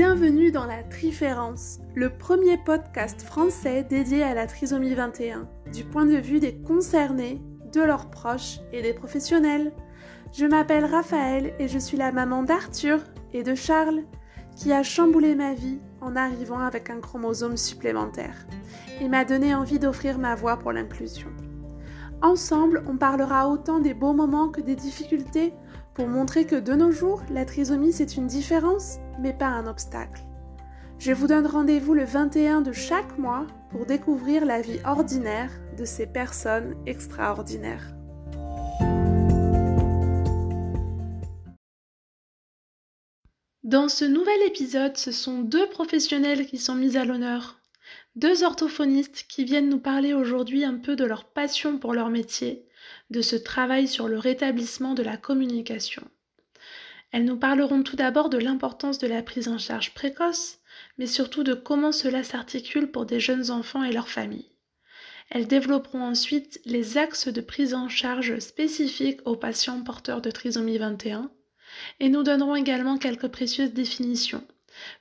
Bienvenue dans la Triférence, le premier podcast français dédié à la trisomie 21, du point de vue des concernés, de leurs proches et des professionnels. Je m'appelle Raphaël et je suis la maman d'Arthur et de Charles, qui a chamboulé ma vie en arrivant avec un chromosome supplémentaire et m'a donné envie d'offrir ma voix pour l'inclusion. Ensemble, on parlera autant des beaux moments que des difficultés pour montrer que de nos jours, la trisomie c'est une différence, mais pas un obstacle. Je vous donne rendez-vous le 21 de chaque mois pour découvrir la vie ordinaire de ces personnes extraordinaires. Dans ce nouvel épisode, ce sont deux professionnels qui sont mis à l'honneur. Deux orthophonistes qui viennent nous parler aujourd'hui un peu de leur passion pour leur métier, de ce travail sur le rétablissement de la communication. Elles nous parleront tout d'abord de l'importance de la prise en charge précoce, mais surtout de comment cela s'articule pour des jeunes enfants et leurs familles. Elles développeront ensuite les axes de prise en charge spécifiques aux patients porteurs de trisomie 21 et nous donnerons également quelques précieuses définitions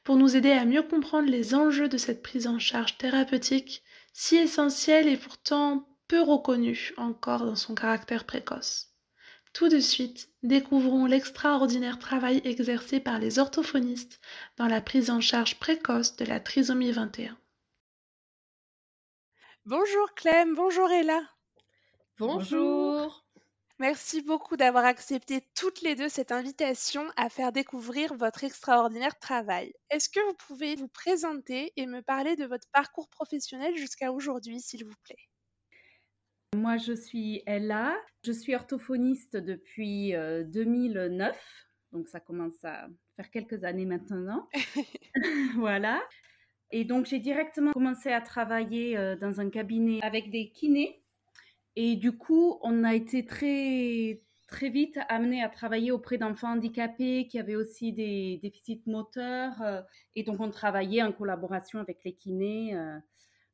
pour nous aider à mieux comprendre les enjeux de cette prise en charge thérapeutique si essentielle et pourtant peu reconnue encore dans son caractère précoce. Tout de suite, découvrons l'extraordinaire travail exercé par les orthophonistes dans la prise en charge précoce de la trisomie 21. Bonjour Clem, bonjour Ella. Bonjour. Merci beaucoup d'avoir accepté toutes les deux cette invitation à faire découvrir votre extraordinaire travail. Est-ce que vous pouvez vous présenter et me parler de votre parcours professionnel jusqu'à aujourd'hui, s'il vous plaît? Moi, je suis Ella. Je suis orthophoniste depuis 2009. Euh, donc, ça commence à faire quelques années maintenant. voilà. Et donc, j'ai directement commencé à travailler euh, dans un cabinet avec des kinés et du coup, on a été très, très vite amené à travailler auprès d'enfants handicapés qui avaient aussi des déficits moteurs. Euh, et donc, on travaillait en collaboration avec les kinés.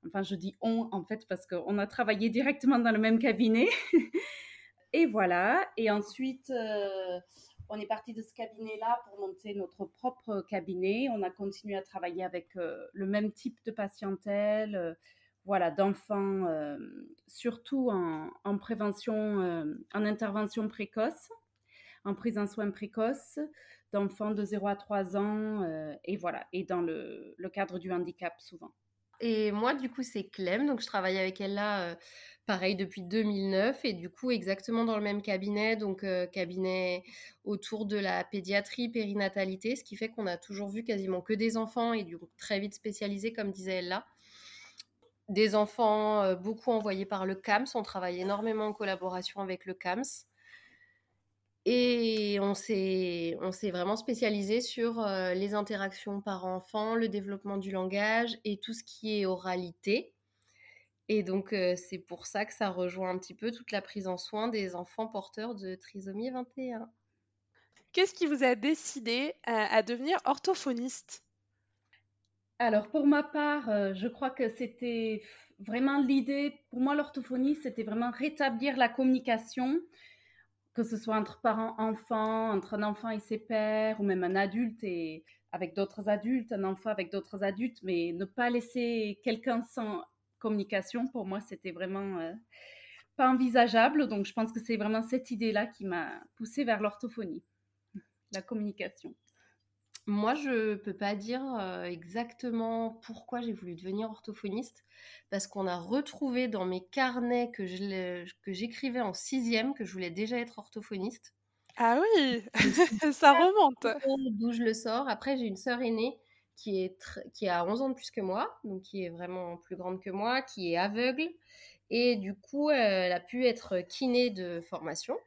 Euh, enfin, je dis on, en fait, parce qu'on a travaillé directement dans le même cabinet. et voilà. Et ensuite, euh, on est parti de ce cabinet-là pour monter notre propre cabinet. On a continué à travailler avec le même type de patientèle voilà, d'enfants, euh, surtout en, prévention, euh, en intervention précoce, en prise en soins précoce, d'enfants de 0 à 3 ans, euh, et voilà, et dans le, cadre du handicap souvent. Et moi, du coup, c'est Clem, donc je travaille avec elle là, pareil, depuis 2009, et du coup, exactement dans le même cabinet, donc cabinet autour de la pédiatrie, périnatalité, ce qui fait qu'on a toujours vu quasiment que des enfants, et du coup, très vite spécialisés, comme disait elle là des enfants, beaucoup envoyés par le CAMS. On travaille énormément en collaboration avec le CAMS. Et on s'est, vraiment spécialisé sur les interactions parents-enfants, le développement du langage et tout ce qui est oralité. Et donc, c'est pour ça que ça rejoint un petit peu toute la prise en soin des enfants porteurs de trisomie 21. Qu'est-ce qui vous a décidé à devenir orthophoniste? Alors, pour ma part, euh, je crois que c'était vraiment l'idée, pour moi, l'orthophonie, c'était vraiment rétablir la communication, que ce soit entre parents-enfants, entre un enfant et ses pères, ou même un adulte et avec d'autres adultes, un enfant avec d'autres adultes, mais ne pas laisser quelqu'un sans communication, pour moi, c'était vraiment euh, pas envisageable. Donc, je pense que c'est vraiment cette idée-là qui m'a poussée vers l'orthophonie, la communication. Moi, je peux pas dire exactement pourquoi j'ai voulu devenir orthophoniste, parce qu'on a retrouvé dans mes carnets que j'écrivais en sixième que je voulais déjà être orthophoniste. Ah oui, ça remonte. D'où je le sors. Après, j'ai une sœur aînée qui, est qui a 11 ans de plus que moi, donc qui est vraiment plus grande que moi, qui est aveugle. Et du coup, elle a pu être kiné de formation.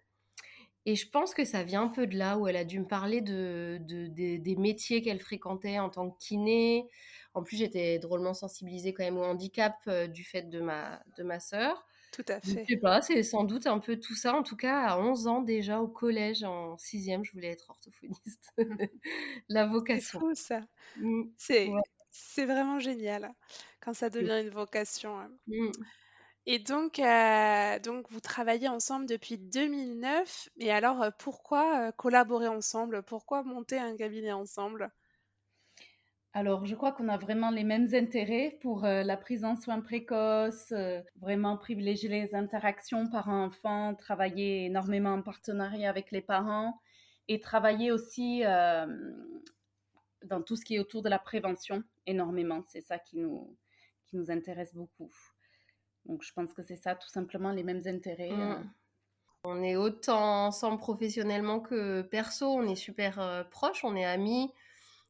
Et je pense que ça vient un peu de là où elle a dû me parler de, des métiers qu'elle fréquentait en tant que kiné. En plus, j'étais drôlement sensibilisée quand même au handicap euh, du fait de ma, de ma sœur. Tout à fait. Je sais pas, c'est sans doute un peu tout ça. En tout cas, à 11 ans déjà au collège, en sixième, je voulais être orthophoniste. La vocation. C'est ça. Mmh. C'est vraiment génial quand ça devient une vocation. Hein. Mmh. Et donc, euh, donc, vous travaillez ensemble depuis 2009. Et alors, pourquoi collaborer ensemble? Pourquoi monter un cabinet ensemble? Alors, je crois qu'on a vraiment les mêmes intérêts pour euh, la prise en soins précoce, euh, vraiment privilégier les interactions parents-enfants, travailler énormément en partenariat avec les parents et travailler aussi euh, dans tout ce qui est autour de la prévention énormément. C'est ça qui nous, qui nous intéresse beaucoup. Donc, je pense que c'est ça, tout simplement les mêmes intérêts. Mmh. On est autant ensemble professionnellement que perso, on est super proches, on est amis.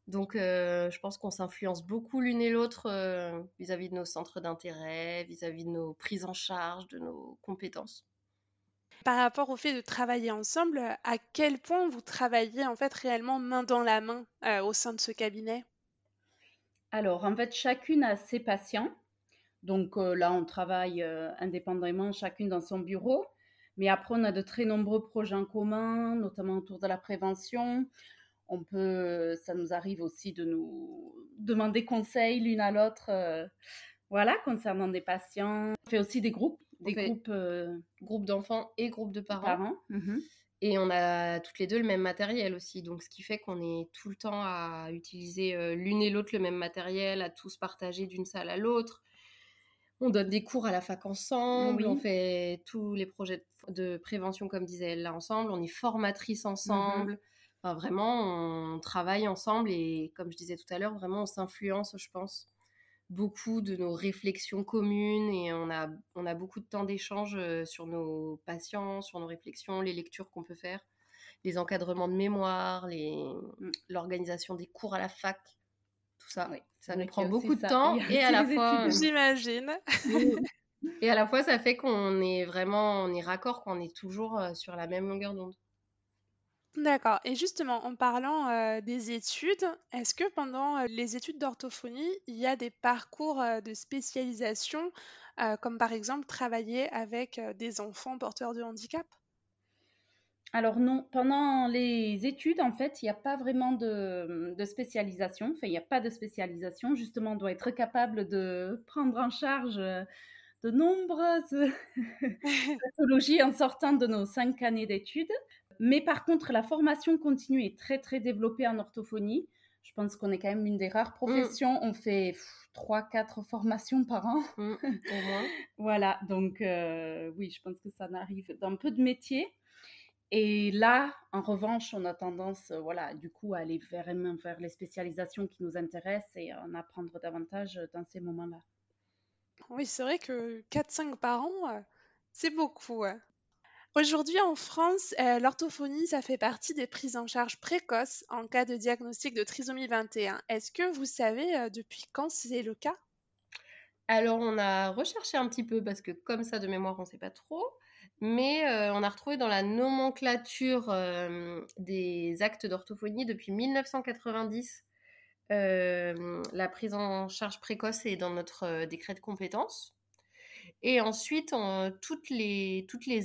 Donc, euh, je pense qu'on s'influence beaucoup l'une et l'autre euh, vis-à-vis de nos centres d'intérêt, vis-à-vis de nos prises en charge, de nos compétences. Par rapport au fait de travailler ensemble, à quel point vous travaillez en fait réellement main dans la main euh, au sein de ce cabinet? Alors, en fait, chacune a ses patients. Donc là, on travaille indépendamment, chacune dans son bureau. Mais après, on a de très nombreux projets en commun, notamment autour de la prévention. On peut, ça nous arrive aussi de nous demander conseil l'une à l'autre, euh, voilà, concernant des patients. On fait aussi des groupes, des groupes, euh, groupes d'enfants et groupes de parents. Mmh et on a toutes les deux le même matériel aussi, donc ce qui fait qu'on est tout le temps à utiliser euh, l'une et l'autre le même matériel, à tous partager d'une salle à l'autre. On donne des cours à la fac ensemble, on fait tous les projets de prévention, comme disait elle là, ensemble, on est formatrice ensemble. Vraiment, on travaille ensemble et comme je disais tout à l'heure, vraiment, on s'influence, je pense, beaucoup de nos réflexions communes et on a, on a beaucoup de temps d'échange euh, sur nos patients, sur nos réflexions, les lectures qu'on peut faire, les encadrements de mémoire, mmh. l'organisation des cours à la fac, tout ça. Ça nous prend beaucoup de temps et à la fois. J'imagine. et à la fois, ça fait qu'on est vraiment, on est raccord, qu'on est toujours euh, sur la même longueur d'onde. D'accord. Et justement, en parlant euh, des études, est-ce que pendant euh, les études d'orthophonie, il y a des parcours euh, de spécialisation, comme par exemple travailler avec des enfants porteurs de handicap? Alors non, pendant les études, en fait, il n'y a pas vraiment de, de spécialisation. Enfin, il n'y a pas de spécialisation. Justement, on doit être capable de prendre en charge de nombreuses pathologies en sortant de nos cinq années d'études. Mais par contre, la formation continue est très, très développée en orthophonie. Je pense qu'on est quand même une des rares professions. On fait trois, quatre formations par an. Mm, au moins. voilà, donc euh, oui, je pense que ça n'arrive dans peu de métiers. Et là, en revanche, on a tendance, euh, voilà, du coup, à aller vraiment vers les spécialisations qui nous intéressent et en apprendre davantage dans ces moments-là. Oui, c'est vrai que 4-5 par an, euh, c'est beaucoup. Aujourd'hui, en France, euh, l'orthophonie, ça fait partie des prises en charge précoces en cas de diagnostic de trisomie 21. Est-ce que vous savez euh, depuis quand c'est le cas? Alors, on a recherché un petit peu parce que comme ça, de mémoire, on ne sait pas trop. Mais euh, on a retrouvé dans la nomenclature des actes d'orthophonie depuis 1990 la prise en charge précoce est dans notre décret de compétences. Et ensuite, toutes, les,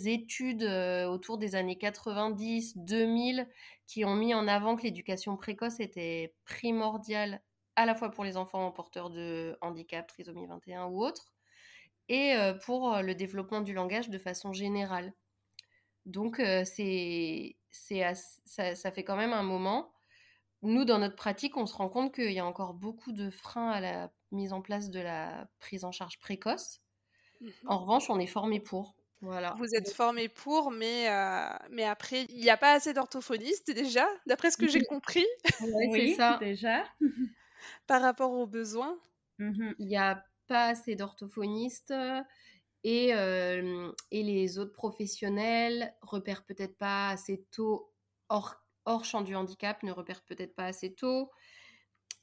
études euh, autour des années 90, 2000, qui ont mis en avant que l'éducation précoce était primordiale à la fois pour les enfants porteurs de handicap, trisomie 21 ou autres, et euh, pour le développement du langage de façon générale. Donc, c'est, c'est ça, ça, fait quand même un moment. Nous, dans notre pratique, on se rend compte qu'il y a encore beaucoup de freins à la mise en place de la prise en charge précoce. En revanche, on est formé pour. Voilà. Vous êtes formé pour, mais, euh, mais après, il n'y a pas assez d'orthophonistes déjà, d'après ce que j'ai compris. oui, c'est ça. Déjà. Par rapport aux besoins. Mmh il n'y a pas assez d'orthophonistes et, et les autres professionnels repèrent peut-être pas assez tôt, hors, hors champ du handicap, ne repèrent peut-être pas assez tôt.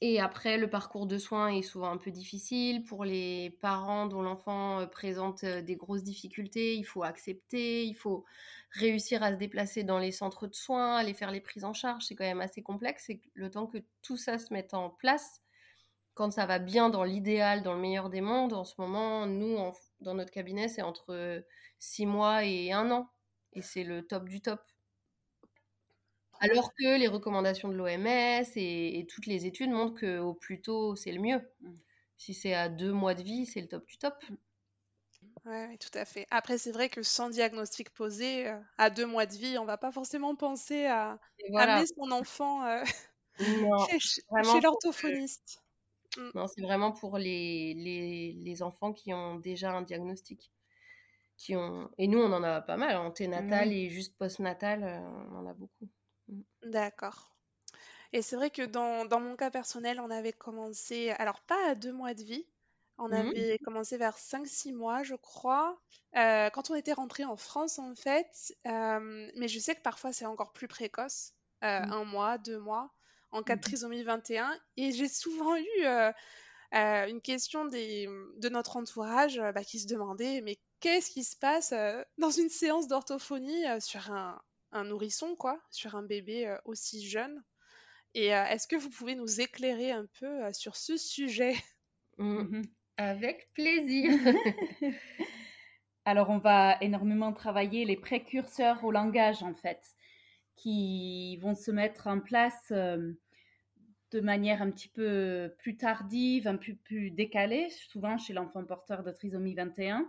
Et après, le parcours de soins est souvent un peu difficile. Pour les parents dont l'enfant euh, présente euh, des grosses difficultés, il faut accepter, il faut réussir à se déplacer dans les centres de soins, aller faire les prises en charge. C'est quand même assez complexe. Et le temps que tout ça se mette en place, quand ça va bien dans l'idéal, dans le meilleur des mondes, en ce moment, nous, dans notre cabinet, c'est entre six mois et un an. Et c'est le top du top. Alors que les recommandations de l'OMS et, toutes les études montrent qu'au plus tôt, c'est le mieux. Mmh. Si c'est à deux mois de vie, c'est le top du top. Mmh. Oui, tout à fait. Après, c'est vrai que sans diagnostic posé, euh, à deux mois de vie, on va pas forcément penser à amener son enfant euh, chez, l'orthophoniste. Mm. Non, c'est vraiment pour les, les, les, enfants qui ont déjà un diagnostic. Qui ont... Et nous, on en a pas mal. Anténatal et juste postnatal, on en a beaucoup. Mm. D'accord. Et c'est vrai que dans, dans, mon cas personnel, on avait commencé, alors pas à deux mois de vie, on mmh. avait commencé vers 5-6 mois, je crois, euh, quand on était rentré en France, en fait. Euh, mais je sais que parfois, c'est encore plus précoce, euh, mmh. un mois, deux mois, en cas de mmh. trisomie 21. Et j'ai souvent eu une question des, de notre entourage bah, qui se demandait, mais qu'est-ce qui se passe dans une séance d'orthophonie sur un, un, nourrisson, quoi, sur un bébé aussi jeune? Et est-ce que vous pouvez nous éclairer un peu sur ce sujet? Avec plaisir. Alors, on va énormément travailler les précurseurs au langage, en fait, qui vont se mettre en place euh, de manière un petit peu plus tardive, un peu plus décalée, souvent chez l'enfant porteur de trisomie 21.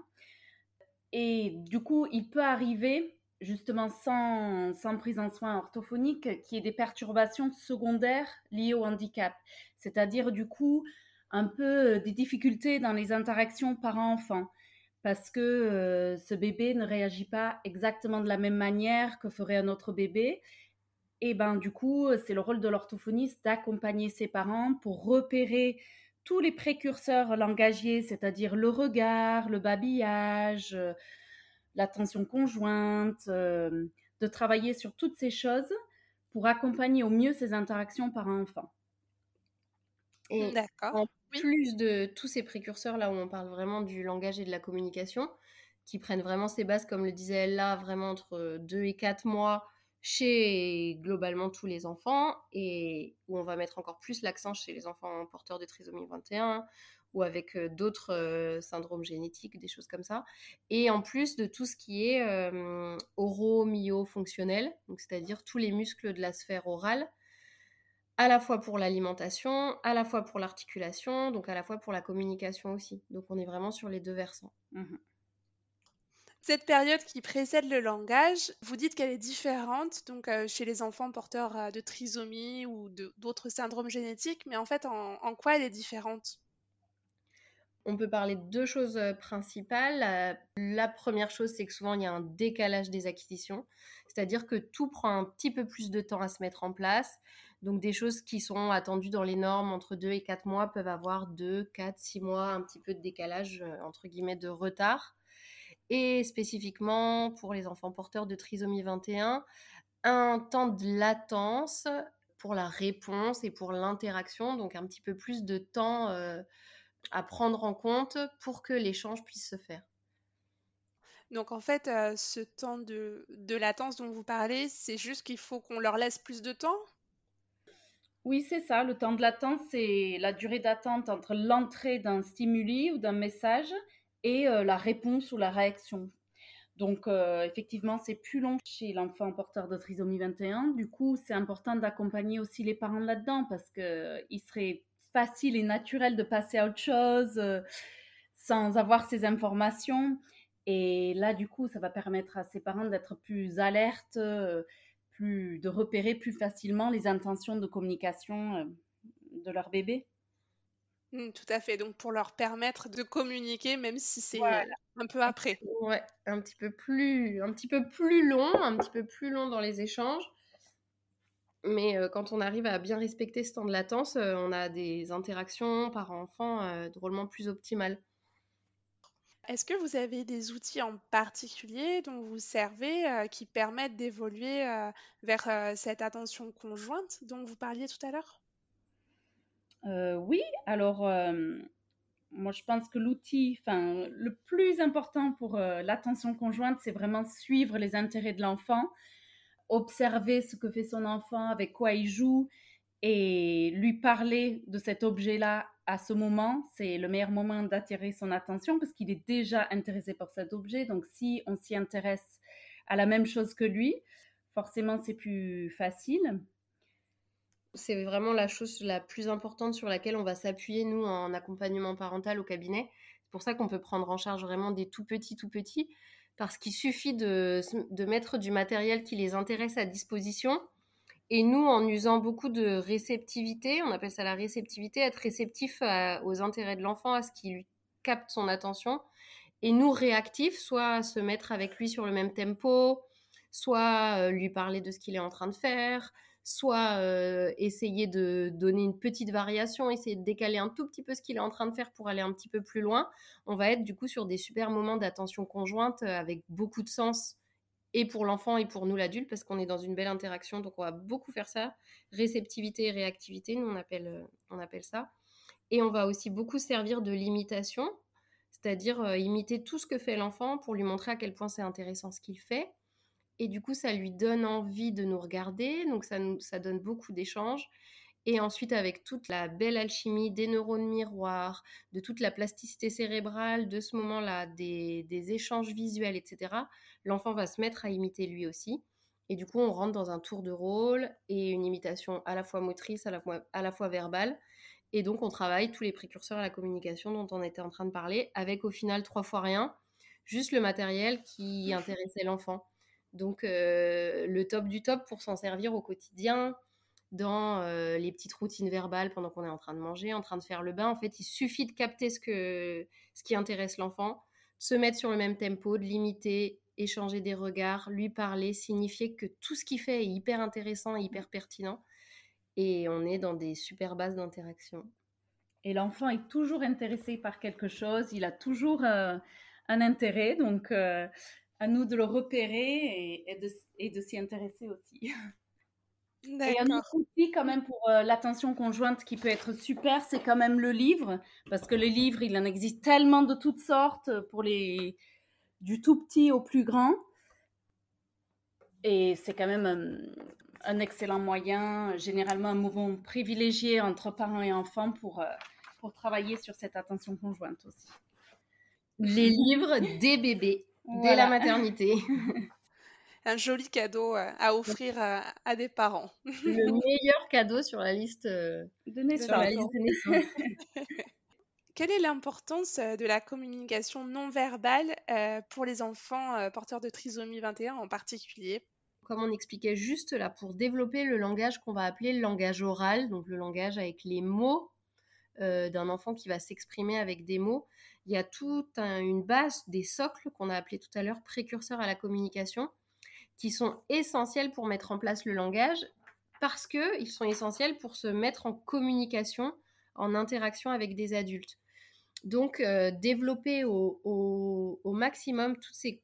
Et du coup, il peut arriver, justement sans, sans prise en soins orthophonique, qu'il y ait des perturbations secondaires liées au handicap. C'est-à-dire, du coup, un peu euh, des difficultés dans les interactions parents-enfants parce que euh, ce bébé ne réagit pas exactement de la même manière que ferait un autre bébé. Et ben du coup, c'est le rôle de l'orthophoniste d'accompagner ses parents pour repérer tous les précurseurs langagiers, c'est-à-dire le regard, le babillage, euh, l'attention conjointe, de travailler sur toutes ces choses pour accompagner au mieux ces interactions parents-enfants. Et plus de tous ces précurseurs là où on parle vraiment du langage et de la communication, qui prennent vraiment ses bases, comme le disait elle là, vraiment entre 2 et 4 mois chez globalement tous les enfants, et où on va mettre encore plus l'accent chez les enfants porteurs de trisomie 21 ou avec d'autres syndromes génétiques, des choses comme ça. Et en plus de tout ce qui est euh, oro-myo-fonctionnel, c'est-à-dire tous les muscles de la sphère orale, à la fois pour l'alimentation, à la fois pour l'articulation, donc à la fois pour la communication aussi. Donc on est vraiment sur les deux versants. Mmh Cette période qui précède le langage, vous dites qu'elle est différente donc euh, chez les enfants porteurs euh, de trisomie ou d'autres syndromes génétiques, mais en fait, en, quoi elle est différente? On peut parler de deux choses euh, principales. La première chose, c'est que souvent il y a un décalage des acquisitions, c'est-à-dire que tout prend un petit peu plus de temps à se mettre en place. Donc des choses qui sont attendues dans les normes entre 2 et 4 mois peuvent avoir 2, 4, 6 mois, un petit peu de décalage, euh, entre guillemets, de retard. Et spécifiquement pour les enfants porteurs de trisomie 21, un temps de latence pour la réponse et pour l'interaction, donc un petit peu plus de temps euh, à prendre en compte pour que l'échange puisse se faire. Donc en fait, euh, ce temps de, de latence dont vous parlez, c'est juste qu'il faut qu'on leur laisse plus de temps? Oui, c'est ça. Le temps de latence, c'est la durée d'attente entre l'entrée d'un stimuli ou d'un message et euh, la réponse ou la réaction. Donc, euh, effectivement, c'est plus long chez l'enfant porteur de trisomie 21. Du coup, c'est important d'accompagner aussi les parents là-dedans parce qu'il euh, serait facile et naturel de passer à autre chose sans avoir ces informations. Et là, du coup, ça va permettre à ces parents d'être plus alertes de repérer plus facilement les intentions de communication euh, de leur bébé. Mmh, tout à fait. Donc pour leur permettre de communiquer, même si c'est euh, un peu après. Ouais, un petit peu plus, un petit peu plus long, un petit peu plus long dans les échanges. Mais euh, quand on arrive à bien respecter ce temps de latence, on a des interactions par enfant drôlement plus optimales. Est-ce que vous avez des outils en particulier dont vous servez euh, qui permettent d'évoluer euh, vers euh, cette attention conjointe dont vous parliez tout à l'heure? Oui, alors moi je pense que l'outil, enfin le plus important pour l'attention conjointe, c'est vraiment suivre les intérêts de l'enfant, observer ce que fait son enfant, avec quoi il joue et lui parler de cet objet-là à ce moment, c'est le meilleur moment d'attirer son attention parce qu'il est déjà intéressé par cet objet. Donc, si on s'y intéresse à la même chose que lui, forcément, c'est plus facile. C'est vraiment la chose la plus importante sur laquelle on va s'appuyer, nous, en accompagnement parental au cabinet. C'est pour ça qu'on peut prendre en charge vraiment des tout petits, tout petits, parce qu'il suffit de, mettre du matériel qui les intéresse à disposition Et nous, en usant beaucoup de réceptivité, on appelle ça la réceptivité, être réceptif aux intérêts de l'enfant, à ce qui lui capte son attention, et nous réactifs, soit se mettre avec lui sur le même tempo, soit euh, lui parler de ce qu'il est en train de faire, soit euh, essayer de donner une petite variation, essayer de décaler un tout petit peu ce qu'il est en train de faire pour aller un petit peu plus loin. On va être du coup sur des super moments d'attention conjointe euh, avec beaucoup de sens et pour l'enfant et pour nous l'adulte parce qu'on est dans une belle interaction. Donc on va beaucoup faire ça, réceptivité et réactivité, nous on appelle, on appelle ça. Et on va aussi beaucoup servir de l'imitation, c'est-à-dire imiter tout ce que fait l'enfant pour lui montrer à quel point c'est intéressant ce qu'il fait et du coup, ça lui donne envie de nous regarder. Donc, ça, nous, ça donne beaucoup d'échanges. Et ensuite, avec toute la belle alchimie des neurones miroirs, de toute la plasticité cérébrale, de ce moment-là, des, échanges visuels, etc., l'enfant va se mettre à imiter lui aussi. Et du coup, on rentre dans un tour de rôle et une imitation à la fois motrice, à la fois, à la fois verbale. Et donc, on travaille tous les précurseurs à la communication dont on était en train de parler, avec au final trois fois rien, juste le matériel qui intéressait l'enfant. Donc, euh, le top du top pour s'en servir au quotidien, dans les petites routines verbales pendant qu'on est en train de manger, en train de faire le bain. En fait, il suffit de capter ce, que, ce qui intéresse l'enfant, se mettre sur le même tempo, de l'imiter, échanger des regards, lui parler, signifier que tout ce qu'il fait est hyper intéressant hyper pertinent. Et on est dans des super bases d'interaction. Et l'enfant est toujours intéressé par quelque chose, il a toujours un intérêt. Donc, à nous de le repérer et, de, s'y intéresser aussi. Et un autre outil quand même pour euh, l'attention conjointe qui peut être super, c'est quand même le livre, parce que le livre, il en existe tellement de toutes sortes, pour les du tout petit au plus grand. Et c'est quand même un, excellent moyen, généralement un mouvement privilégié entre parents et enfants pour, euh, pour travailler sur cette attention conjointe aussi. Les livres des bébés dès la maternité. Un joli cadeau euh, à offrir à, des parents. Le meilleur cadeau sur la liste euh, de naissance. Quelle est l'importance euh, de la communication non verbale pour les enfants porteurs de trisomie 21 en particulier? Comme on expliquait juste là, pour développer le langage qu'on va appeler le langage oral, donc le langage avec les mots d'un enfant qui va s'exprimer avec des mots, il y a toute une base des socles qu'on a appelés tout à l'heure précurseurs à la communication, qui sont essentiels pour mettre en place le langage, parce qu'ils sont essentiels pour se mettre en communication, en interaction avec des adultes. Donc, euh, développer au, maximum toutes ces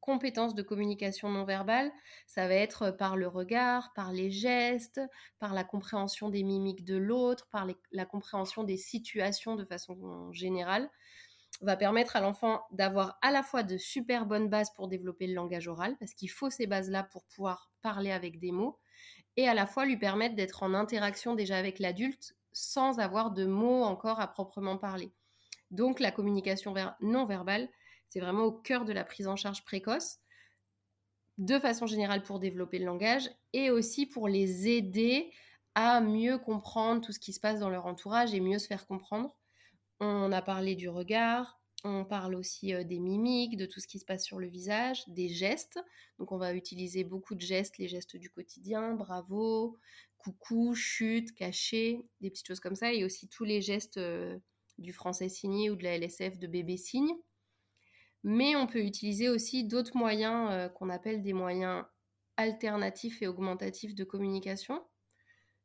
compétences de communication non verbale, ça va être par le regard, par les gestes, par la compréhension des mimiques de l'autre, par la compréhension des situations de façon générale va permettre à l'enfant d'avoir à la fois de super bonnes bases pour développer le langage oral, parce qu'il faut ces bases-là pour pouvoir parler avec des mots, et à la fois lui permettre d'être en interaction déjà avec l'adulte sans avoir de mots encore à proprement parler. Donc la communication non verbale, c'est vraiment au cœur de la prise en charge précoce, de façon générale pour développer le langage, et aussi pour les aider à mieux comprendre tout ce qui se passe dans leur entourage et mieux se faire comprendre on a parlé du regard, on parle aussi des mimiques, de tout ce qui se passe sur le visage, des gestes. Donc on va utiliser beaucoup de gestes, les gestes du quotidien, bravo, coucou, chute, caché, des petites choses comme ça, et aussi tous les gestes du français signé ou de la LSF de bébé signe. Mais on peut utiliser aussi d'autres moyens qu'on appelle des moyens alternatifs et augmentatifs de communication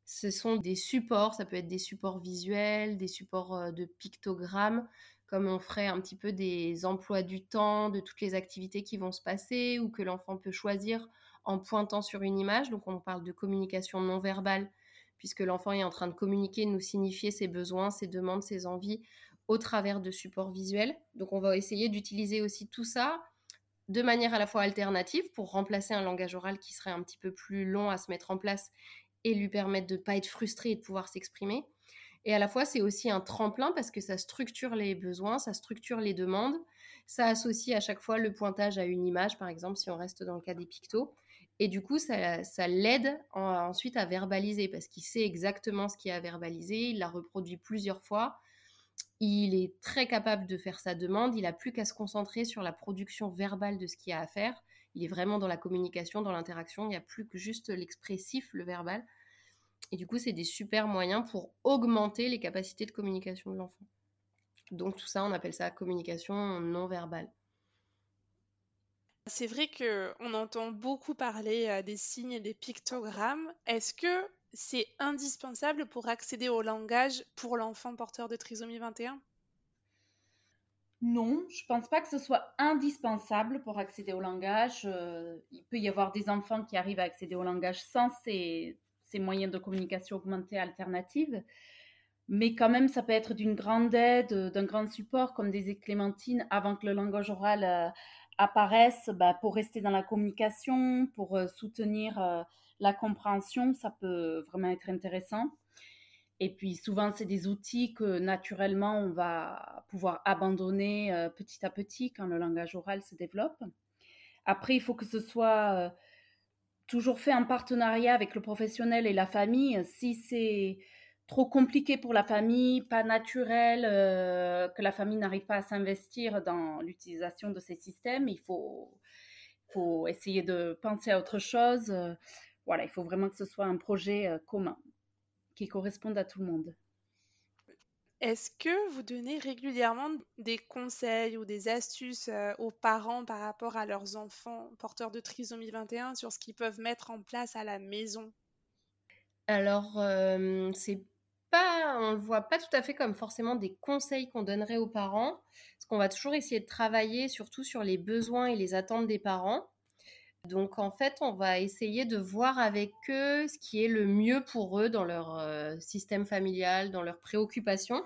ce sont des supports, ça peut être des supports visuels, des supports de pictogrammes, comme on ferait un petit peu des emplois du temps, de toutes les activités qui vont se passer, ou que l'enfant peut choisir en pointant sur une image. Donc on parle de communication non verbale, puisque l'enfant est en train de communiquer, nous signifier ses besoins, ses demandes, ses envies au travers de supports visuels. Donc on va essayer d'utiliser aussi tout ça de manière à la fois alternative pour remplacer un langage oral qui serait un petit peu plus long à se mettre en place et lui permettre de ne pas être frustré et de pouvoir s'exprimer. Et à la fois, c'est aussi un tremplin parce que ça structure les besoins, ça structure les demandes, ça associe à chaque fois le pointage à une image, par exemple, si on reste dans le cas des pictos. Et du coup, ça, l'aide ensuite à verbaliser parce qu'il sait exactement ce qu'il a verbalisé, il l'a reproduit plusieurs fois. Il est très capable de faire sa demande, il n'a plus qu'à se concentrer sur la production verbale de ce qu'il a à faire il est vraiment dans la communication, dans l'interaction. Il n'y a plus que juste l'expressif, le verbal. Et du coup, c'est des super moyens pour augmenter les capacités de communication de l'enfant. Donc tout ça, on appelle ça communication non verbale. C'est vrai qu'on entend beaucoup parler euh, des signes et des pictogrammes. Est-ce que c'est indispensable pour accéder au langage pour l'enfant porteur de trisomie 21 Non, je pense pas que ce soit indispensable pour accéder au langage. Euh, il peut y avoir des enfants qui arrivent à accéder au langage sans ces, moyens de communication augmentés alternatifs. Mais quand même, ça peut être d'une grande aide, d'un grand support, comme des éclémentines, avant que le langage oral euh, apparaissent bah, pour rester dans la communication, pour euh, soutenir euh, la compréhension, ça peut vraiment être intéressant. Et puis souvent, c'est des outils que naturellement, on va pouvoir abandonner euh, petit à petit quand le langage oral se développe. Après, il faut que ce soit toujours fait en partenariat avec le professionnel et la famille. Si c'est trop compliqué pour la famille, pas naturel, euh, que la famille n'arrive pas à s'investir dans l'utilisation de ces systèmes. Il faut, faut essayer de penser à autre chose. Voilà, il faut vraiment que ce soit un projet euh, commun qui corresponde à tout le monde. Est-ce que vous donnez régulièrement des conseils ou des astuces aux parents par rapport à leurs enfants porteurs de trisomie 21 sur ce qu'ils peuvent mettre en place à la maison? Alors, c'est on le voit pas tout à fait comme forcément des conseils qu'on donnerait aux parents, parce qu'on va toujours essayer de travailler surtout sur les besoins et les attentes des parents. Donc en fait, on va essayer de voir avec eux ce qui est le mieux pour eux dans leur euh, système familial, dans leurs préoccupations.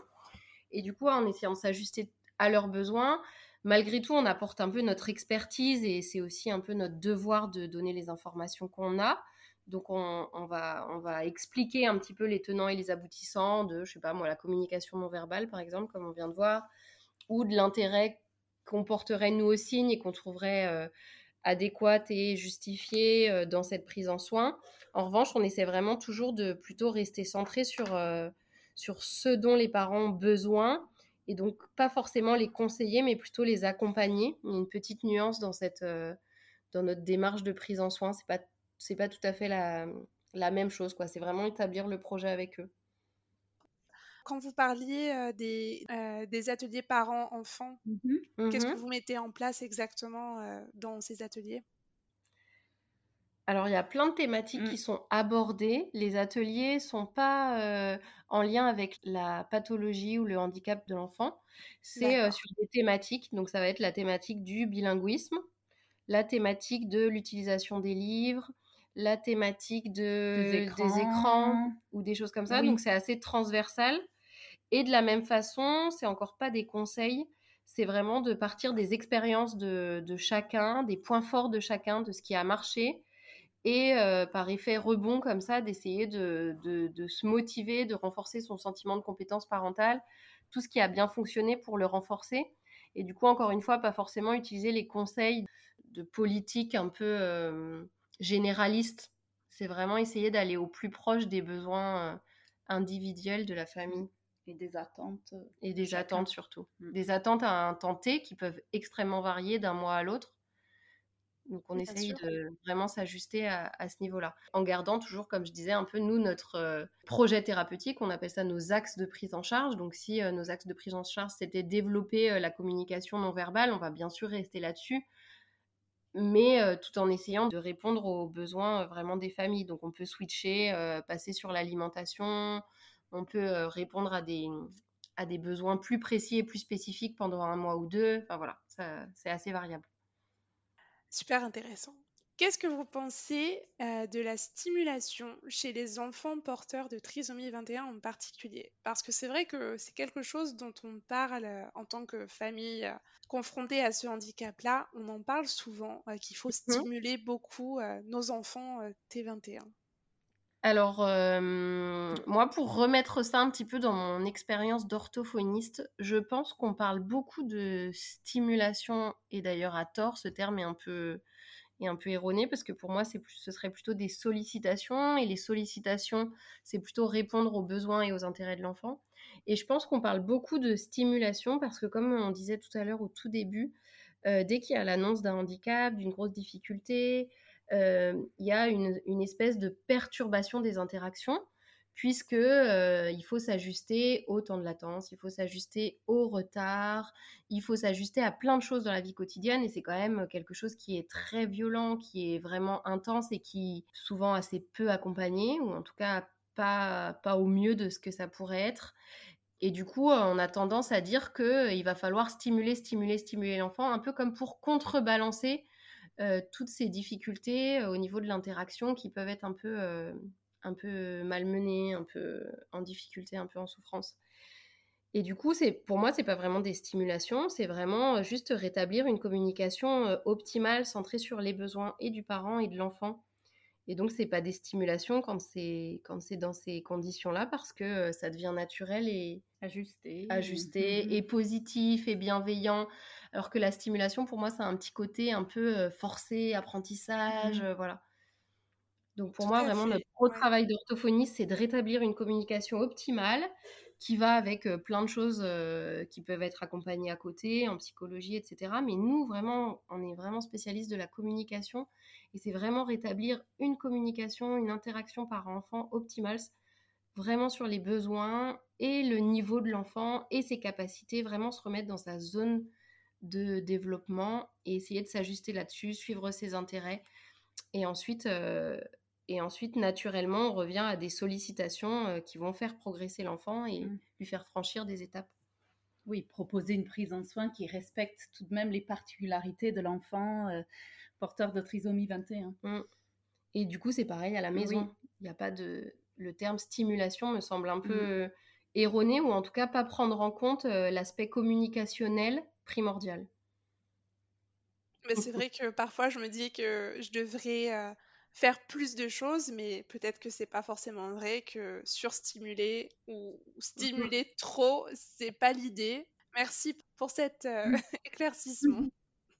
Et du coup, en essayant de s'ajuster à leurs besoins, malgré tout, on apporte un peu notre expertise et c'est aussi un peu notre devoir de donner les informations qu'on a. Donc on, va, expliquer un petit peu les tenants et les aboutissants de, je sais pas moi, la communication non verbale par exemple, comme on vient de voir, ou de l'intérêt qu'on porterait nous aux signes et qu'on trouverait euh, adéquat et justifié euh, dans cette prise en soin. En revanche, on essaie vraiment toujours de plutôt rester centré sur, euh, sur ce dont les parents ont besoin et donc pas forcément les conseiller, mais plutôt les accompagner. Il y a une petite nuance dans cette dans notre démarche de prise en soin. C'est pas c'est pas tout à fait la, la même chose. quoi. C'est vraiment établir le projet avec eux. Quand vous parliez euh, des, euh, des, ateliers parents-enfants, mmh qu'est-ce que mmh vous mettez en place exactement euh, dans ces ateliers? Alors, il y a plein de thématiques mmh. qui sont abordées. Les ateliers sont pas en lien avec la pathologie ou le handicap de l'enfant. C'est sur des thématiques. Donc, ça va être la thématique du bilinguisme, la thématique de l'utilisation des livres, la thématique de, des, écrans. ou des choses comme ça. Donc c'est assez transversal. Et de la même façon, c'est encore pas des conseils, c'est vraiment de partir des expériences de, chacun, des points forts de chacun, de ce qui a marché. Et euh, par effet rebond comme ça, d'essayer de, de, se motiver, de renforcer son sentiment de compétence parentale, tout ce qui a bien fonctionné pour le renforcer. Et du coup, encore une fois, pas forcément utiliser les conseils de politique un peu euh, généraliste. C'est vraiment essayer d'aller au plus proche des besoins individuels de la famille. Et des attentes. Et des attentes surtout. Mm. Des attentes à un temps T qui peuvent extrêmement varier d'un mois à l'autre. Donc on essaye de vraiment s'ajuster à, ce niveau-là, en gardant toujours, comme je disais, un peu nous notre projet thérapeutique. On appelle ça nos axes de prise en charge. Donc si nos axes de prise en charge c'était développer la communication non verbale, on va bien sûr rester là-dessus mais euh, tout en essayant de répondre aux besoins vraiment des familles. Donc on peut switcher, passer sur l'alimentation, on peut répondre à des, à des besoins plus précis et plus spécifiques pendant un mois ou deux. Enfin voilà, c'est assez variable. Super intéressant. Qu'est-ce que vous pensez euh, de la stimulation chez les enfants porteurs de trisomie 21 en particulier? Parce que c'est vrai que c'est quelque chose dont on parle euh, en tant que famille euh, confrontée à ce handicap-là. On en parle souvent, qu'il faut mmh stimuler beaucoup nos enfants T21. Alors, moi, pour remettre ça un petit peu dans mon expérience d'orthophoniste, je pense qu'on parle beaucoup de stimulation, et d'ailleurs à tort, ce terme est un peu erroné parce que pour moi, ce serait plutôt des sollicitations et les sollicitations, c'est plutôt répondre aux besoins et aux intérêts de l'enfant. Et je pense qu'on parle beaucoup de stimulation parce que comme on disait tout à l'heure au tout début, euh, dès qu'il y a l'annonce d'un handicap, d'une grosse difficulté, euh, il y a une, espèce de perturbation des interactions. puisque il faut s'ajuster au temps de latence, il faut s'ajuster au retard, il faut s'ajuster à plein de choses dans la vie quotidienne et c'est quand même quelque chose qui est très violent, qui est vraiment intense et qui souvent assez peu accompagné ou en tout cas pas, pas au mieux de ce que ça pourrait être. Et du coup, on a tendance à dire qu'il va falloir stimuler, stimuler, stimuler l'enfant, un peu comme pour contrebalancer toutes ces difficultés au niveau de l'interaction qui peuvent être un peu un peu malmené, un peu en difficulté, un peu en souffrance. Et du coup, c'est pour moi, c'est pas vraiment des stimulations, c'est vraiment juste rétablir une communication optimale centrée sur les besoins et du parent et de l'enfant. Et donc, c'est pas des stimulations quand c'est quand c'est dans ces conditions-là parce que ça devient naturel et ajusté, ajusté mmh et positif et bienveillant. Alors que la stimulation, pour moi, ça a un petit côté un peu forcé, apprentissage, mmh voilà. Donc pour moi, vraiment, notre gros travail d'orthophoniste, c'est de rétablir une communication optimale qui va avec plein de choses qui peuvent être accompagnées à côté, en psychologie, etc. Mais nous, vraiment, on est vraiment spécialiste de la communication et c'est vraiment rétablir une communication, une interaction par enfant optimale, vraiment sur les besoins et le niveau de l'enfant et ses capacités, vraiment se remettre dans sa zone de développement et essayer de s'ajuster là-dessus, suivre ses intérêts et ensuite et ensuite, naturellement, on revient à des sollicitations euh, qui vont faire progresser l'enfant et mmh. lui faire franchir des étapes. Oui, proposer une prise en soin qui respecte tout de même les particularités de l'enfant euh, porteur de trisomie 21. Mmh. Et du coup, c'est pareil à la maison. Il n'y a pas de. Le terme stimulation me semble un peu mmh. erroné ou en tout cas pas prendre en compte euh, l'aspect communicationnel primordial. Mais c'est vrai que parfois je me dis que je devrais faire plus de choses, mais peut-être que c'est pas forcément vrai que surstimuler ou stimuler trop, c'est pas l'idée. Merci pour cet euh, mmh. éclaircissement.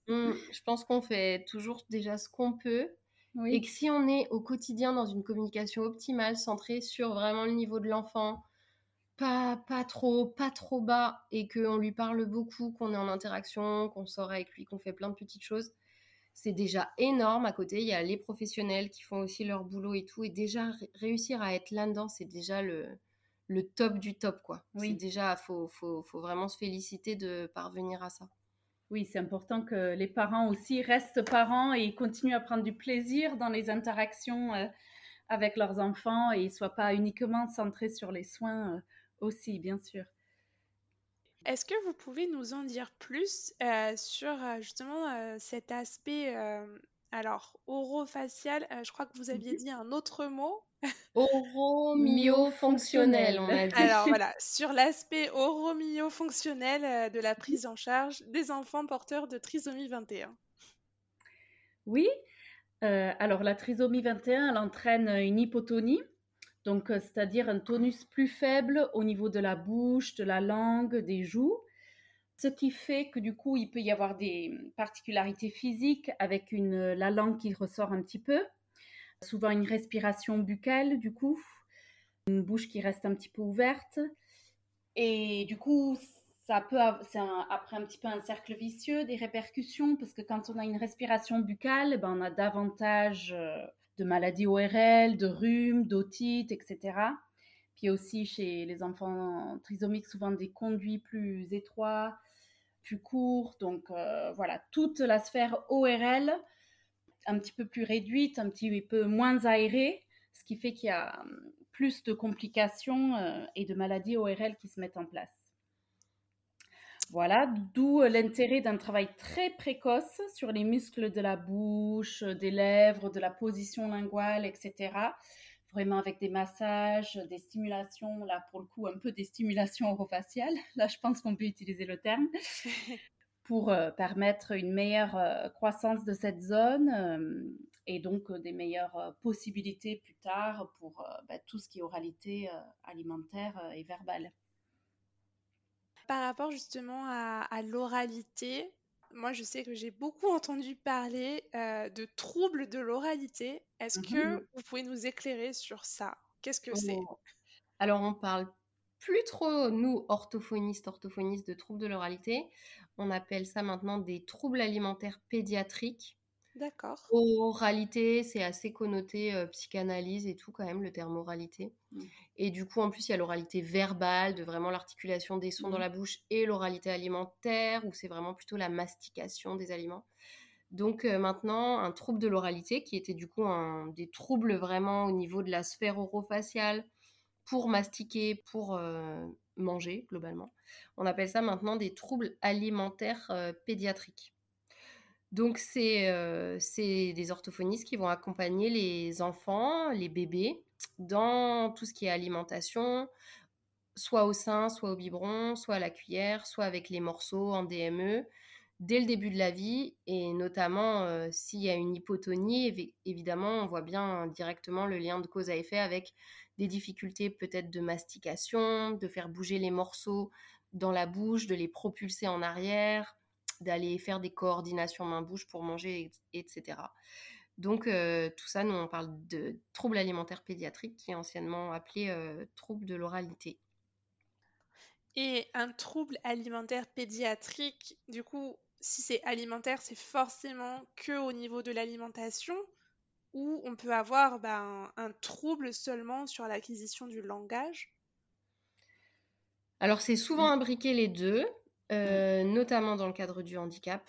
Mmh, je pense qu'on fait toujours déjà ce qu'on peut. Et que si on est au quotidien dans une communication optimale, centrée sur vraiment le niveau de l'enfant, pas, pas trop, pas trop bas, et qu'on lui parle beaucoup, qu'on est en interaction, qu'on sort avec lui, qu'on fait plein de petites choses, c'est déjà énorme. À côté, il y a les professionnels qui font aussi leur boulot et tout. Et déjà, réussir à être là-dedans, c'est déjà le, le top du top, quoi. Oui. déjà, faut, faut, faut, vraiment se féliciter de parvenir à ça. Oui, c'est important que les parents aussi restent parents et continuent à prendre du plaisir dans les interactions euh, avec leurs enfants et ne soient pas uniquement centrés sur les soins euh, aussi, bien sûr. Est-ce que vous pouvez nous en dire plus euh, sur euh, justement euh, cet aspect alors orofacial? Je crois que vous aviez dit un autre mot. Oromyofonctionnel, on a dit. Alors voilà, sur l'aspect oromyofonctionnel de la prise en charge des enfants porteurs de trisomie 21. Oui, alors la trisomie 21, elle entraîne une hypotonie donc euh, c'est-à-dire un tonus plus faible au niveau de la bouche, de la langue, des joues, ce qui fait que du coup il peut y avoir des particularités physiques avec une, la langue qui ressort un petit peu, souvent une respiration buccale du coup, une bouche qui reste un petit peu ouverte, et du coup ça peut c'est après un petit peu un cercle vicieux des répercussions parce que quand on a une respiration buccale, ben on a davantage euh, de maladies ORL, de rhume, d'otite, etc. Puis aussi chez les enfants trisomiques, souvent des conduits plus étroits, plus courts. Donc euh, voilà, toute la sphère ORL un petit peu plus réduite, un petit peu moins aérée, ce qui fait qu'il y a hum, plus de complications euh, et de maladies ORL qui se mettent en place. Voilà, d'où euh, l'intérêt d'un travail très précoce sur les muscles de la bouche, euh, des lèvres, de la position linguale, etc. Vraiment avec des massages, des stimulations, là pour le coup un peu des stimulations orofaciales, là je pense qu'on peut utiliser le terme, pour euh, permettre une meilleure croissance de cette zone et donc des meilleures possibilités plus tard pour bah, tout ce qui est oralité alimentaire et verbale par rapport justement à, l'oralité, moi je sais que j'ai beaucoup entendu parler euh, de troubles de l'oralité. Est-ce que mmh vous pouvez nous éclairer sur ça? Qu'est-ce que c'est? Oh. Alors on parle plus trop, nous, orthophonistes, orthophonistes, de troubles de l'oralité. On appelle ça maintenant des troubles alimentaires pédiatriques. D'accord. Oralité, c'est assez connoté euh, psychanalyse et tout quand même, le terme oralité. Mm. Et du coup, en plus, il y a l'oralité verbale, de vraiment l'articulation des sons dans Mm. la bouche, et l'oralité alimentaire, où c'est vraiment plutôt la mastication des aliments. Donc euh, maintenant, un trouble de l'oralité, qui était du coup un, des troubles vraiment au niveau de la sphère orofaciale, pour mastiquer, pour euh, manger globalement. On appelle ça maintenant des troubles alimentaires pédiatriques. Donc, c'est euh, c'est des orthophonistes qui vont accompagner les enfants, les bébés, dans tout ce qui est alimentation, soit au sein, soit au biberon, soit à la cuillère, soit avec les morceaux en DME, dès le début de la vie, et notamment euh, s'il y a une hypotonie, évi- évidemment, on voit bien directement le lien de cause à effet avec des difficultés peut-être de mastication, de faire bouger les morceaux dans la bouche, de les propulser en arrière, d'aller faire des coordinations main-bouche pour manger, et- etc. Donc euh, tout ça, nous on parle de troubles alimentaires pédiatriques, qui est anciennement appelé euh, trouble de l'oralité. Et un trouble alimentaire pédiatrique, du coup, si c'est alimentaire, c'est forcément que au niveau de l'alimentation, ou on peut avoir ben, un trouble seulement sur l'acquisition du langage? Alors c'est souvent imbriqué les deux, euh, notamment dans le cadre du handicap.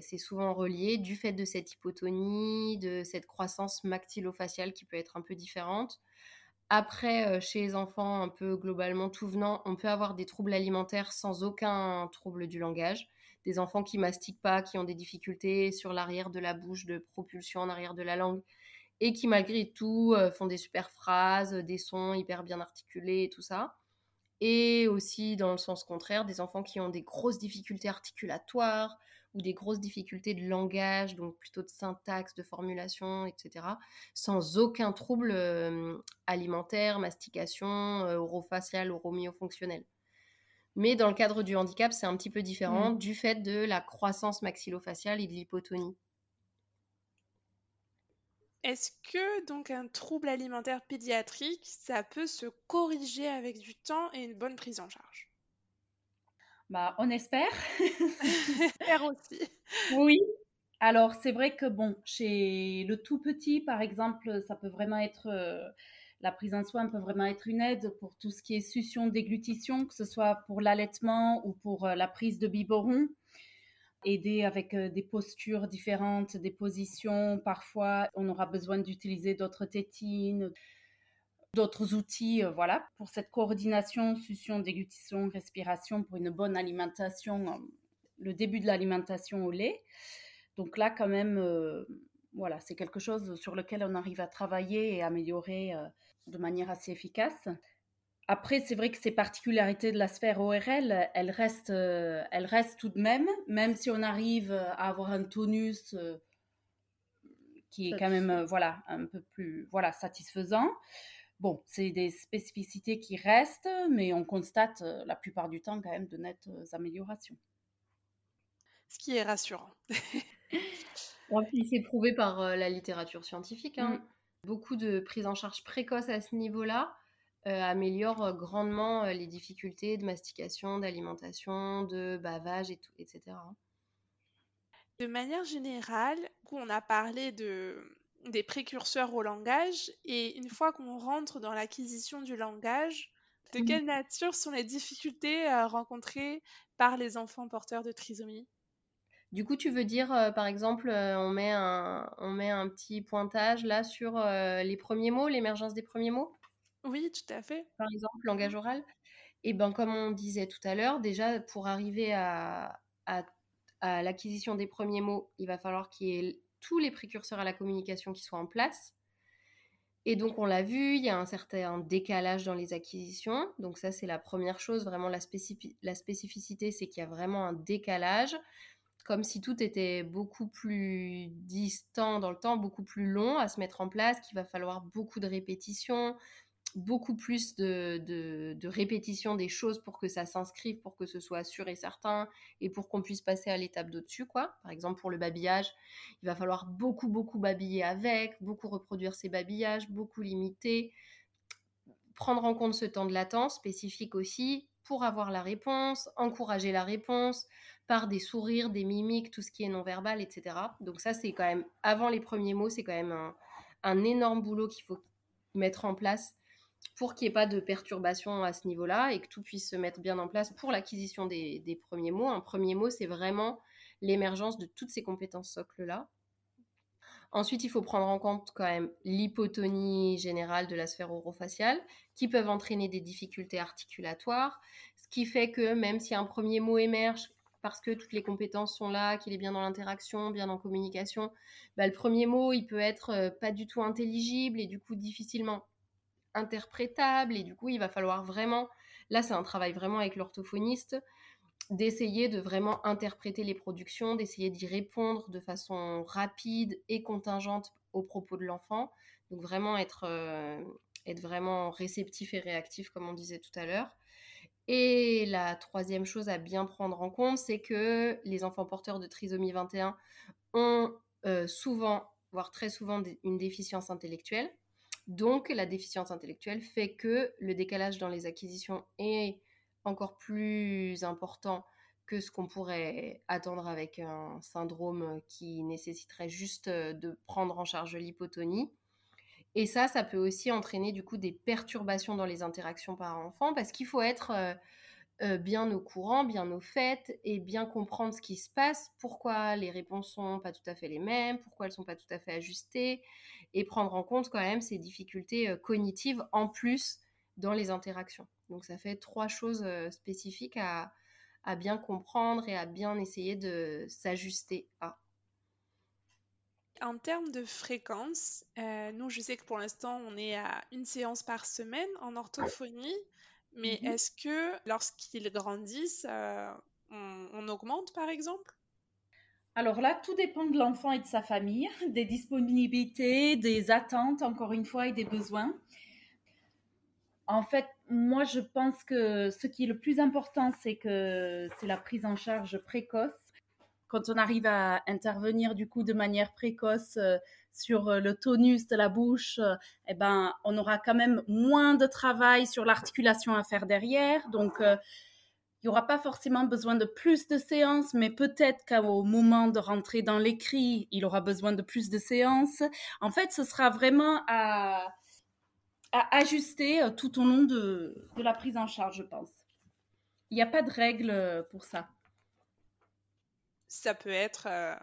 C'est souvent relié du fait de cette hypotonie, de cette croissance maxillofaciale qui peut être un peu différente. Après, euh, chez les enfants, un peu globalement tout venant, on peut avoir des troubles alimentaires sans aucun trouble du langage. Des enfants qui mastiquent pas, qui ont des difficultés sur l'arrière de la bouche, de propulsion en arrière de la langue, et qui malgré tout euh, font des super phrases, des sons hyper bien articulés et tout ça. Et aussi, dans le sens contraire, des enfants qui ont des grosses difficultés articulatoires ou des grosses difficultés de langage, donc plutôt de syntaxe, de formulation, etc., sans aucun trouble euh, alimentaire, mastication, euh, orofacial, oromyofonctionnel. Mais dans le cadre du handicap, c'est un petit peu différent Mm. du fait de la croissance maxillofaciale et de l'hypotonie. Est-ce que donc un trouble alimentaire pédiatrique, ça peut se corriger avec du temps et une bonne prise en charge? Bah, on espère. J'espère aussi. Oui. Alors, c'est vrai que bon, chez le tout petit, par exemple, ça peut vraiment être euh, la prise en soin peut vraiment être une aide pour tout ce qui est succion, déglutition, que ce soit pour l'allaitement ou pour euh, la prise de biberon. Aider avec euh, des postures différentes, des positions. Parfois, on aura besoin d'utiliser d'autres tétines, d'autres outils, euh, voilà, pour cette coordination, succion, déglutition, respiration, pour une bonne alimentation, euh, le début de l'alimentation au lait. Donc là, quand même, voilà, c'est quelque chose sur lequel on arrive à travailler et améliorer de manière assez efficace. Après, c'est vrai que ces particularités de la sphère ORL, elles restent, euh, elles restent tout de même, même si on arrive à avoir un tonus euh, qui est quand même, euh, voilà, un peu plus, voilà, satisfaisant. Bon, c'est des spécificités qui restent, mais on constate euh, la plupart du temps quand même de nettes euh, améliorations. Ce qui est rassurant. Bon, puis c'est prouvé par euh, la littérature scientifique. hein. Mm. Beaucoup de prise en charge précoce à ce niveau-là euh, améliore euh, grandement euh, les difficultés de mastication, d'alimentation, de bavage, et tout, etc. De manière générale, on a parlé de, des précurseurs au langage et une fois qu'on rentre dans l'acquisition du langage, de quelle nature sont les difficultés euh, rencontrées par les enfants porteurs de trisomie? Du coup, tu veux dire, euh, par exemple, euh, on, met un, on met un petit pointage là sur euh, les premiers mots, l'émergence des premiers mots, Oui, tout à fait. par exemple, langage oral Et bien, comme on disait tout à l'heure, déjà, pour arriver à, à, à l'acquisition des premiers mots, il va falloir qu'il y ait tous les précurseurs à la communication qui soient en place. Et donc, on l'a vu, il y a un certain décalage dans les acquisitions. Donc, ça, c'est la première chose. Vraiment, la, spécifi- la spécificité, c'est qu'il y a vraiment un décalage. Comme si tout était beaucoup plus distant dans le temps, beaucoup plus long à se mettre en place, qu'il va falloir beaucoup de répétitions, beaucoup plus de, répétition des choses pour que ça s'inscrive, pour que ce soit sûr et certain, et pour qu'on puisse passer à l'étape d'au-dessus, quoi. Par exemple, pour le babillage, il va falloir beaucoup, beaucoup babiller avec, beaucoup reproduire ces babillages, beaucoup limiter, prendre en compte ce temps de latence spécifique aussi pour avoir la réponse, encourager la réponse par des sourires, des mimiques, tout ce qui est non-verbal, etc. Donc ça, c'est quand même, avant les premiers mots, c'est quand même un, énorme boulot qu'il faut mettre en place pour qu'il n'y ait pas de perturbation à ce niveau-là et que tout puisse se mettre bien en place pour l'acquisition des, premiers mots. Un premier mot, c'est vraiment l'émergence de toutes ces compétences socles-là. Ensuite, il faut prendre en compte quand même l'hypotonie générale de la sphère orofaciale, qui peuvent entraîner des difficultés articulatoires, ce qui fait que même si un premier mot émerge parce que toutes les compétences sont là, qu'il est bien dans l'interaction, bien en communication, bah, le premier mot, il peut être euh, pas du tout intelligible et du coup difficilement interprétable et du coup, il va falloir vraiment, là c'est un travail vraiment avec l'orthophoniste, d'essayer de vraiment interpréter les productions, d'essayer d'y répondre de façon rapide et contingente aux propos de l'enfant. Donc vraiment être, euh, vraiment réceptif et réactif, comme on disait tout à l'heure. Et la troisième chose à bien prendre en compte, c'est que les enfants porteurs de trisomie 21 ont euh, souvent, voire très souvent, une déficience intellectuelle. Donc la déficience intellectuelle fait que le décalage dans les acquisitions est encore plus important que ce qu'on pourrait attendre avec un syndrome qui nécessiterait juste euh, de prendre en charge l'hypotonie. Et ça, ça peut aussi entraîner du coup des perturbations dans les interactions parents-enfants parce qu'il faut être euh, euh, bien au courant, bien au fait et bien comprendre ce qui se passe, pourquoi les réponses sont pas tout à fait les mêmes, pourquoi elles sont pas tout à fait ajustées et prendre en compte quand même ces difficultés cognitives en plus dans les interactions. Donc ça fait trois choses euh, spécifiques à, bien comprendre et à bien essayer de s'ajuster à. En termes de fréquence, euh, nous, je sais que pour l'instant, on est à une séance par semaine en orthophonie, mais mhm. est-ce que lorsqu'ils grandissent, euh, on, augmente par exemple? Alors là, tout dépend de l'enfant et de sa famille, des disponibilités, des attentes, encore une fois, et des besoins. En fait, moi, je pense que ce qui est le plus important, c'est que c'est la prise en charge précoce. Quand on arrive à intervenir du coup de manière précoce euh, sur euh, le tonus de la bouche, euh, eh ben, on aura quand même moins de travail sur l'articulation à faire derrière. Donc, n'y aura pas forcément besoin de plus de séances, mais peut-être qu'au moment de rentrer dans l'écrit, il aura besoin de plus de séances. En fait, ce sera vraiment à à ajuster euh, tout au long de, la prise en charge, je pense. Il n'y a pas de règle euh, pour ça. Ça peut être euh,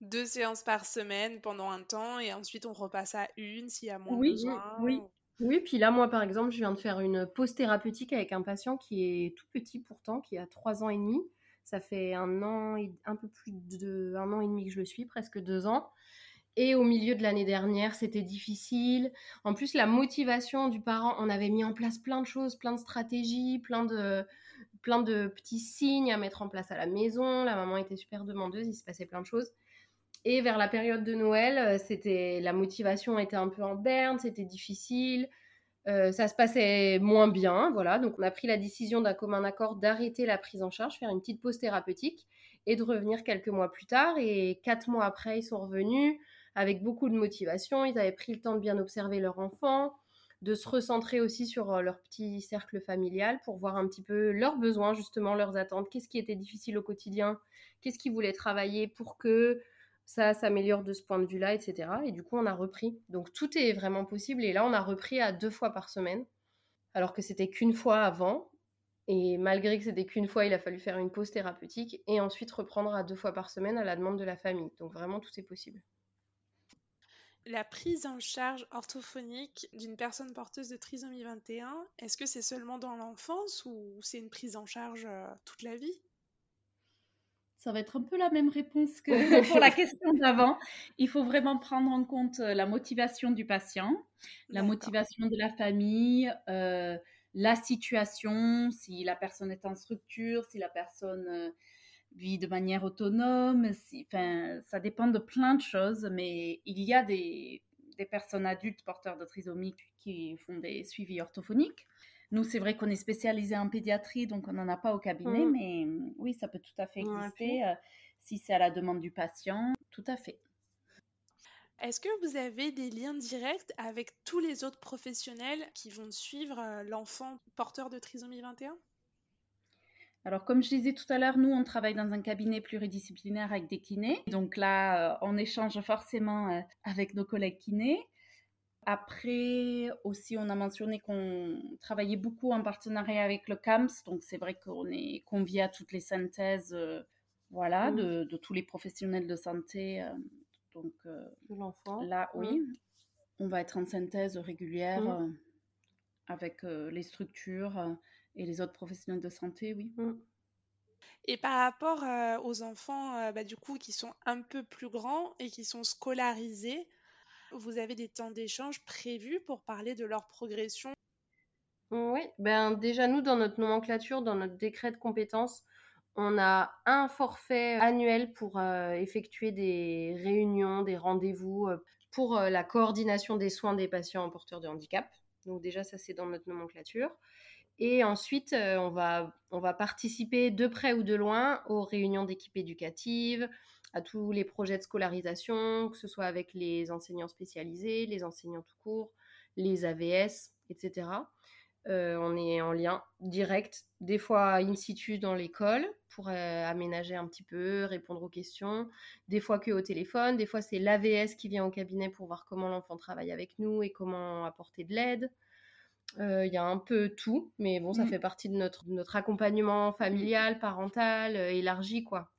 deux séances par semaine pendant un temps et ensuite on repasse à une s'il y a moins oui, besoin. Oui, oui. Puis là, moi, par exemple, je viens de faire une pause thérapeutique avec un patient qui est tout petit pourtant, qui a trois ans et demi. Ça fait un an et un peu plus de un an et demi que je le suis, presque deux ans. Et au milieu de l'année dernière, c'était difficile. En plus, la motivation du parent, on avait mis en place plein de choses, plein de stratégies, plein de, plein de petits signes à mettre en place à la maison. La maman était super demandeuse, il se passait plein de choses. Et vers la période de Noël, euh, c'était la motivation était un peu en berne, c'était difficile. Euh, ça se passait moins bien, voilà. Donc on a pris la décision d'un commun accord d'arrêter la prise en charge, faire une petite pause thérapeutique et de revenir quelques mois plus tard. Et quatre mois après, ils sont revenus avec beaucoup de motivation. Ils avaient pris le temps de bien observer leur enfant, de se recentrer aussi sur euh, leur petit cercle familial pour voir un petit peu leurs besoins, justement, leurs attentes, qu'est-ce qui était difficile au quotidien, qu'est-ce qu'ils voulaient travailler pour que ça s'améliore de ce point de vue-là, etc. Et du coup, on a repris. Donc tout est vraiment possible. Et là, on a repris à deux fois par semaine, alors que c'était qu'une fois avant. Et malgré que c'était qu'une fois, il a fallu faire une pause thérapeutique et ensuite reprendre à deux fois par semaine à la demande de la famille. Donc vraiment, tout est possible la prise en charge orthophonique d'une personne porteuse de trisomie 21, est-ce que c'est seulement dans l'enfance ou c'est une prise en charge euh, toute la vie? Ça va être un peu la même réponse que pour la question d'avant. Il faut vraiment prendre en compte euh, la motivation du patient, la motivation de la famille, euh, la situation, si la personne est en structure, si la personne vit de manière autonome. enfin, ça dépend de plein de choses, mais il y a des, des personnes adultes porteurs de trisomie qui font des suivis orthophoniques. Nous, c'est vrai qu'on est spécialisé en pédiatrie, donc on n'en a pas au cabinet, mmh. mais oui, ça peut tout à fait exister euh, si c'est à la demande du patient, tout à fait. Est-ce que vous avez des liens directs avec tous les autres professionnels qui vont suivre euh, l'enfant porteur de trisomie 21 alors, comme je disais tout à l'heure, nous, on travaille dans un cabinet pluridisciplinaire avec des kinés. Donc là, euh, on échange forcément avec nos collègues kinés. Après, aussi, on a mentionné qu'on travaillait beaucoup en partenariat avec le CAMS. Donc, c'est vrai qu'on est convié à toutes les synthèses voilà, mmh. de, tous les professionnels de santé. donc, l'enfant. Là, mmh. oui, on va être en synthèse régulière mmh. avec les structures et les autres professionnels de santé, oui. Et par rapport aux enfants, bah, du coup, qui sont un peu plus grands et qui sont scolarisés, vous avez des temps d'échange prévus pour parler de leur progression? Oui, ben déjà nous, dans notre nomenclature, dans notre décret de compétences, on a un forfait annuel pour effectuer des réunions, des rendez-vous pour la coordination des soins des patients porteurs de handicap. Donc déjà, ça c'est dans notre nomenclature. Et ensuite, on, va, on va participer de près ou de loin aux réunions d'équipes éducatives, à tous les projets de scolarisation, que ce soit avec les enseignants spécialisés, les enseignants tout court, les AVS, etc. on est en lien direct, des fois in situ dans l'école pour aménager un petit peu, répondre aux questions, des fois que au téléphone, des fois c'est l'AVS qui vient au cabinet pour voir comment l'enfant travaille avec nous et comment apporter de l'aide. Il y a un peu tout, mais bon, ça mmh. fait partie de notre, notre accompagnement familial, parental, élargi, quoi.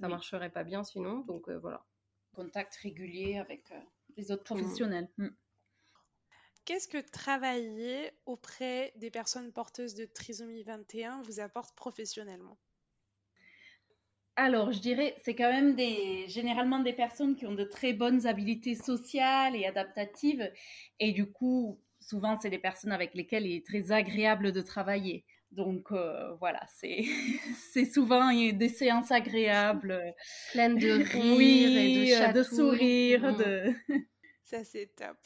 Ça ne marcherait pas bien sinon, donc voilà. Contact régulier avec les autres professionnels. Mmh. Qu'est-ce que travailler auprès des personnes porteuses de trisomie 21 vous apporte professionnellement? Alors, je dirais, c'est quand même des, généralement des personnes qui ont de très bonnes habiletés sociales et adaptatives. Et du coup, souvent, c'est des personnes avec lesquelles il est très agréable de travailler. Donc euh, voilà, c'est c'est souvent des séances agréables, pleines de rire et de, de sourires, de ça c'est top.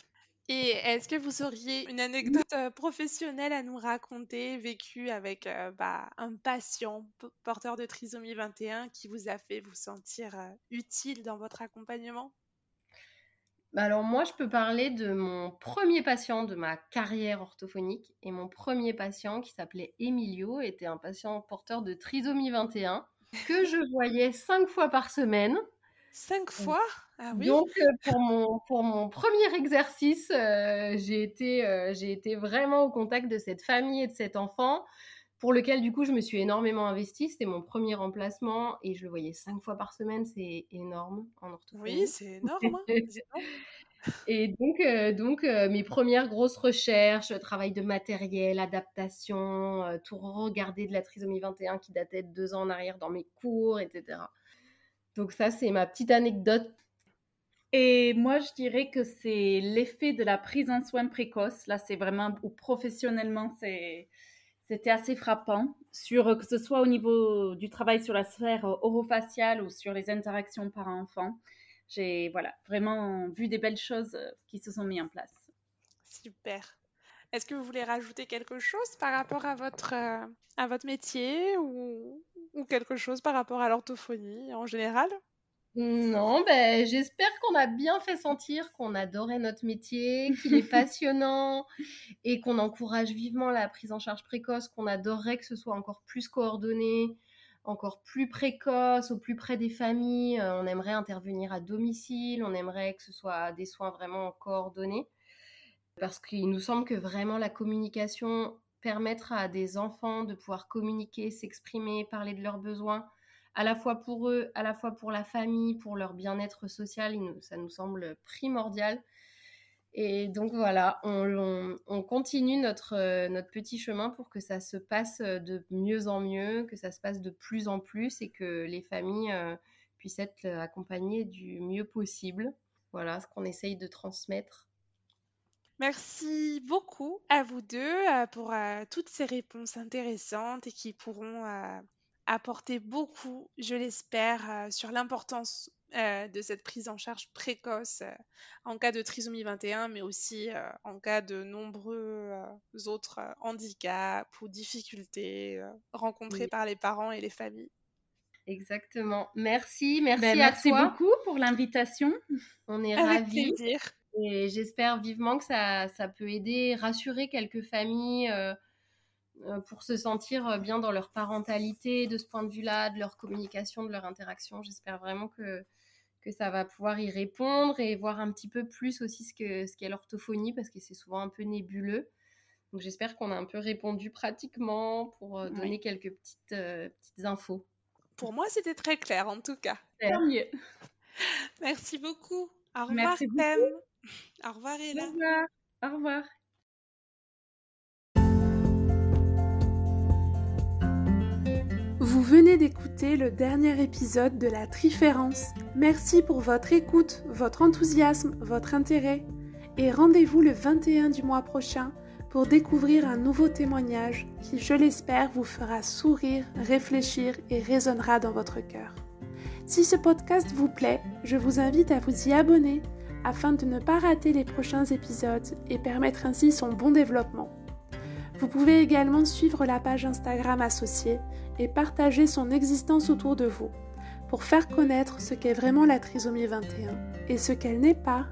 Et est-ce que vous auriez une anecdote euh, professionnelle à nous raconter, vécue avec euh, bah, un patient porteur de trisomie 21 qui vous a fait vous sentir euh, utile dans votre accompagnement? Bah, alors moi, je peux parler de mon premier patient de ma carrière orthophonique. Et mon premier patient, qui s'appelait Emilio, était un patient porteur de trisomie 21 que je voyais cinq fois par semaine. Cinq fois? Ah oui. Donc, euh, pour, mon, pour mon premier exercice, euh, j'ai été, euh, j'ai été vraiment au contact de cette famille et de cet enfant, pour lequel, du coup, je me suis énormément investie. C'était mon premier remplacement et je le voyais cinq fois par semaine. C'est énorme en orthophonie. Oui, c'est énorme. Hein, et donc, donc mes premières grosses recherches, travail de matériel, adaptation, tout regarder de la trisomie 21 qui datait de deux ans en arrière dans mes cours, etc. Donc ça, c'est ma petite anecdote et moi, je dirais que c'est l'effet de la prise en soins précoce. Là, c'est vraiment, ou professionnellement, c'était assez frappant. Sur, que ce soit au niveau du travail sur la sphère orofaciale ou sur les interactions parents-enfants. J'ai voilà, vraiment vu des belles choses euh, qui se sont mises en place. Super. Est-ce que vous voulez rajouter quelque chose par rapport à votre, euh, à votre métier ou, ou quelque chose par rapport à l'orthophonie en général? Non, ben, j'espère qu'on a bien fait sentir qu'on adorait notre métier, qu'il est passionnant et qu'on encourage vivement la prise en charge précoce, qu'on adorerait que ce soit encore plus coordonné, encore plus précoce, au plus près des familles. Euh, on aimerait intervenir à domicile, on aimerait que ce soit des soins vraiment coordonnés. Parce qu'il nous semble que vraiment la communication permettra à des enfants de pouvoir communiquer, s'exprimer, parler de leurs besoins à la fois pour eux, à la fois pour la famille, pour leur bien-être social, ça nous semble primordial. Et donc voilà, on, continue notre, euh, notre petit chemin pour que ça se passe de mieux en mieux, que ça se passe de plus en plus et que les familles euh, puissent être accompagnées du mieux possible. Voilà ce qu'on essaye de transmettre. Merci beaucoup à vous deux euh, pour toutes ces réponses intéressantes et qui pourront apporter beaucoup, je l'espère, euh, sur l'importance euh, de cette prise en charge précoce euh, en cas de trisomie 21, mais aussi en cas de nombreux autres handicaps ou difficultés rencontrés par les parents et les familles. Exactement. Merci, merci ben, à merci beaucoup pour l'invitation. On est ravis. Et j'espère vivement que ça, ça, peut aider, rassurer quelques familles pour se sentir bien dans leur parentalité de ce point de vue-là, de leur communication, de leur interaction. J'espère vraiment que, que ça va pouvoir y répondre et voir un petit peu plus aussi ce qu'est ce l'orthophonie parce que c'est souvent un peu nébuleux. Donc j'espère qu'on a un peu répondu pratiquement pour euh, donner quelques petites, euh, petites infos. Pour moi, c'était très clair en tout cas. mieux. Merci beaucoup. Au revoir, Thème. Au revoir, Ella. Au revoir. Au revoir. Venez d'écouter le dernier épisode de la Triférence. Merci pour votre écoute, votre enthousiasme, votre intérêt. Et rendez-vous le 21 du mois prochain pour découvrir un nouveau témoignage qui, je l'espère, vous fera sourire, réfléchir et résonnera dans votre cœur. Si ce podcast vous plaît, je vous invite à vous y abonner afin de ne pas rater les prochains épisodes et permettre ainsi son bon développement. Vous pouvez également suivre la page Instagram associée et partager son existence autour de vous pour faire connaître ce qu'est vraiment la trisomie 21 et ce qu'elle n'est pas